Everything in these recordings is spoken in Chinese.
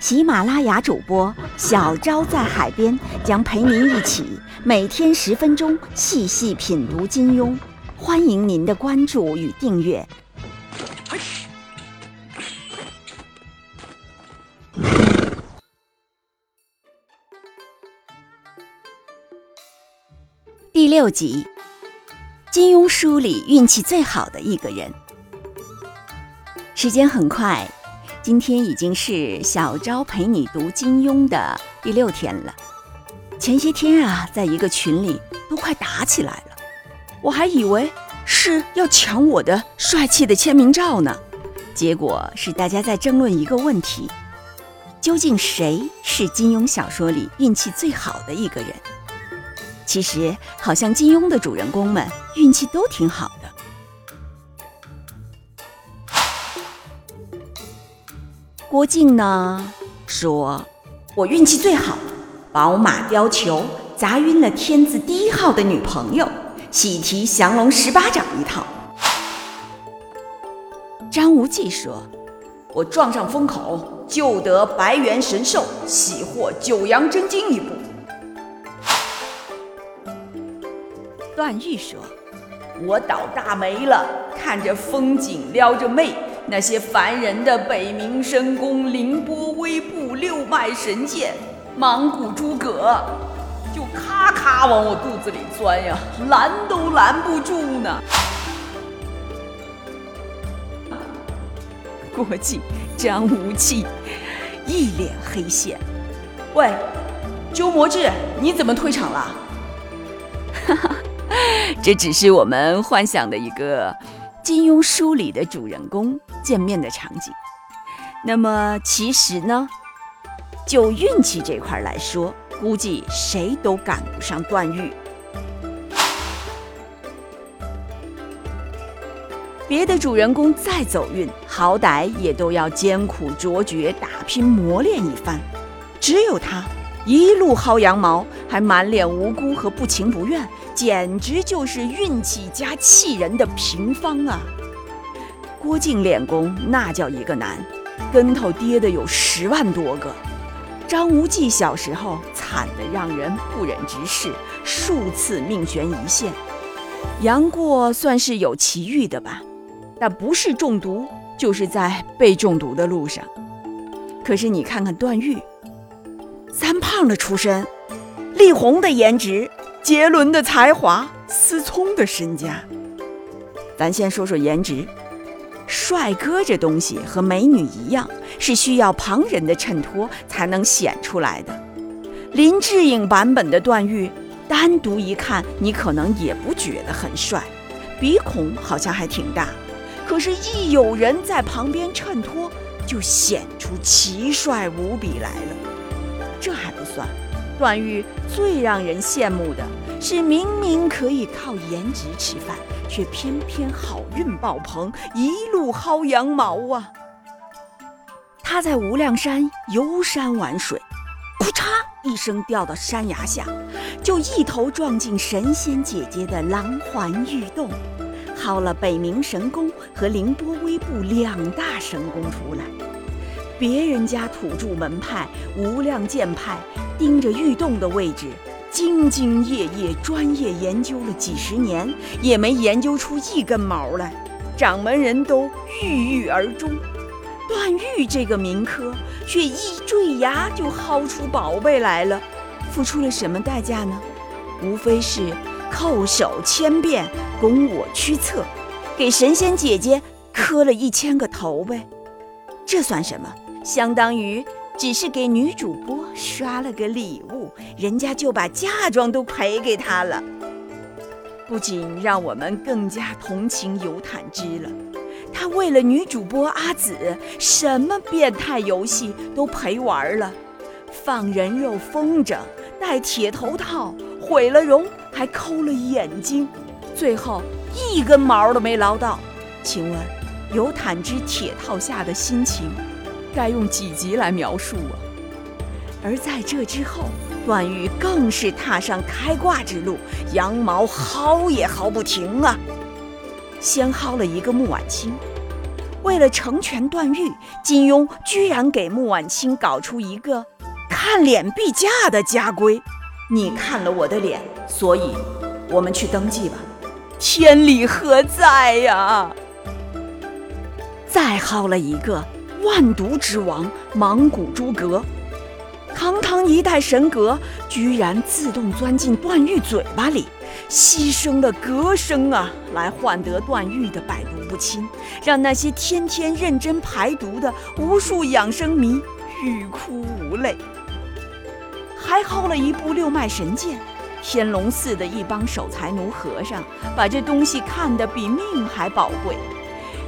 喜马拉雅主播小昭在海边将陪您一起每天十分钟细细品读金庸，欢迎您的关注与订阅。第六集，金庸书里运气最好的一个人。时间很快，今天已经是小昭陪你读金庸的第六天了。前些天啊，在一个群里都快打起来了，我还以为是要抢我的帅气的签名照呢，结果是大家在争论一个问题：究竟谁是金庸小说里运气最好的一个人？其实，好像金庸的主人公们运气都挺好郭靖呢说：“我运气最好，宝马雕球砸晕了天字第一号的女朋友，喜提降龙十八掌一套。”张无忌说：“我撞上风口，救得白猿神兽，喜获九阳真经一部。”段誉说：“我倒大霉了，看着风景撩着妹，那些凡人的北冥神功、凌波微步、六脉神剑、莽古诸葛，就咔咔往我肚子里钻呀，拦都拦不住呢。”郭靖、张无忌一脸黑线。喂，鸠摩智，你怎么退场了？哈哈。这只是我们幻想的一个金庸书里的主人公见面的场景。那么其实呢，就运气这块来说，估计谁都赶不上段誉。别的主人公再走运，好歹也都要艰苦卓绝，打拼磨练一番。只有他一路薅羊毛，还满脸无辜和不情不愿。简直就是运气加气人的平方啊！郭靖练功那叫一个难，跟头跌的有十万多个。张无忌小时候惨的让人不忍直视，数次命悬一线。杨过算是有奇遇的吧，但不是中毒，就是在被中毒的路上。可是你看看段誉，三胖的出身，力宏的颜值。杰伦的才华，思聪的身家。咱先说说颜值，帅哥这东西和美女一样，是需要旁人的衬托才能显出来的。林志颖版本的段誉，单独一看你可能也不觉得很帅，鼻孔好像还挺大，可是，一有人在旁边衬托，就显出奇帅无比来了。这还不算。段誉最让人羡慕的是，明明可以靠颜值吃饭，却偏偏好运爆棚，一路薅羊毛啊！他在无量山游山玩水，咔嚓一声掉到山崖下，就一头撞进神仙姐姐的狼环玉洞，薅了北冥神功和凌波微步两大神功出来。别人家土著门派无量剑派盯着玉洞的位置，兢兢业业、专业研究了几十年，也没研究出一根毛来。掌门人都郁郁而终，段誉这个民科却一坠崖就薅出宝贝来了。付出了什么代价呢？无非是叩首千遍，供我驱策，给神仙姐姐磕了一千个头呗。这算什么？相当于只是给女主播刷了个礼物，人家就把嫁妆都赔给他了。不仅让我们更加同情尤坦之了，他为了女主播阿紫，什么变态游戏都陪玩了，放人肉风筝，戴铁头套，毁了容，还抠了眼睛，最后一根毛都没捞到。请问，尤坦之铁套下的心情，该用几集来描述啊？而在这之后，段誉更是踏上开挂之路，羊毛薅也薅不停啊！先薅了一个穆婉清，为了成全段誉，金庸居然给穆婉清搞出一个看脸必嫁的家规。你看了我的脸，所以我们去登记吧。天理何在呀？再薅了一个万毒之王芒古诸葛。堂堂一代神格，居然自动钻进段誉嘴巴里，牺牲了格生啊，来换得段誉的百毒不侵，让那些天天认真排毒的无数养生迷欲哭无泪。还薅了一部六脉神剑，天龙寺的一帮守财奴和尚把这东西看得比命还宝贵，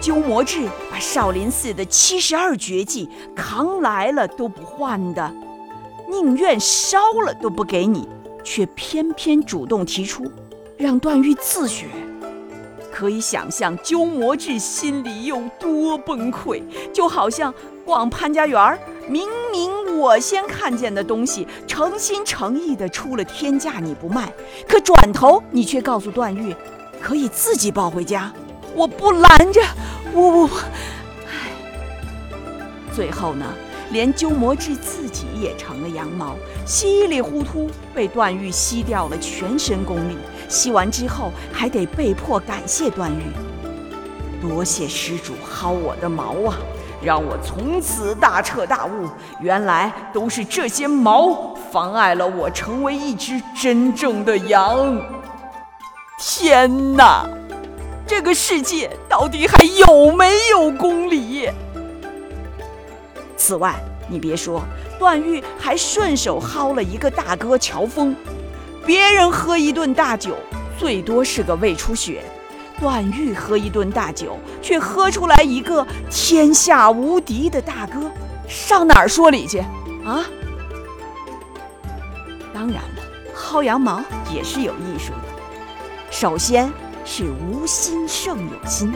鸠摩智把少林寺的七十二绝技扛来了都不换的。宁愿烧了都不给你，却偏偏主动提出让段誉自学。可以想象鸠摩智心里有多崩溃，就好像逛潘家园，明明我先看见的东西，诚心诚意的出了天价你不卖，可转头你却告诉段誉可以自己抱回家，我不拦着，我我，唉，最后呢？连鸠摩智自己也成了羊毛，稀里糊涂被段誉吸掉了全身功力。吸完之后，还得被迫感谢段誉：“多谢施主薅我的毛啊，让我从此大彻大悟，原来都是这些毛妨碍了我成为一只真正的羊。”天哪，这个世界到底还有没有公理？此外，你别说，段誉还顺手薅了一个大哥乔峰。别人喝一顿大酒，最多是个胃出血；段誉喝一顿大酒，却喝出来一个天下无敌的大哥，上哪儿说理去啊？当然了，薅羊毛也是有艺术的。首先是无心胜有心。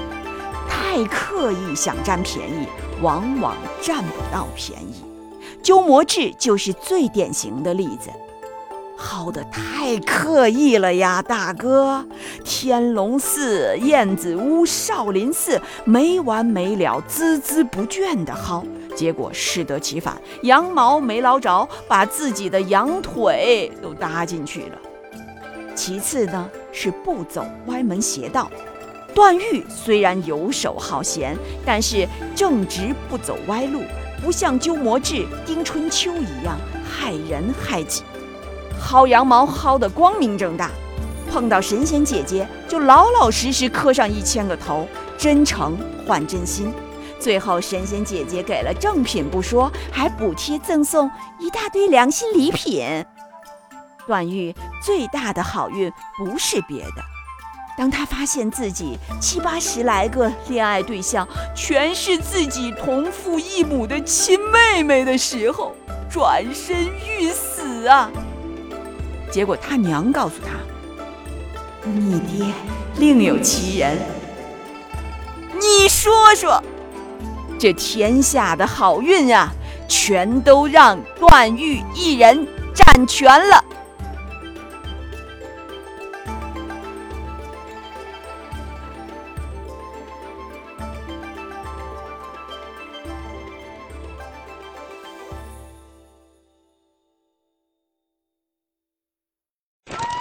太刻意想占便宜，往往占不到便宜。鸠摩智就是最典型的例子，薅得太刻意了呀，大哥！天龙寺、燕子屋、少林寺没完没了、孜孜不倦地薅，结果适得其反，羊毛没捞着，把自己的羊腿都搭进去了。其次呢，是不走歪门邪道。段誉虽然游手好闲，但是正直不走歪路，不像鸠摩智、丁春秋一样害人害己，薅羊毛薅得光明正大，碰到神仙姐姐就老老实实磕上一千个头，真诚换真心。最后神仙姐姐给了正品不说，还补贴赠送一大堆良心礼品。段誉最大的好运不是别的。当他发现自己七八十来个恋爱对象全是自己同父异母的亲妹妹的时候，转身欲死啊！结果他娘告诉他：“你爹另有其人。”你说说，这天下的好运啊，全都让段誉一人占全了。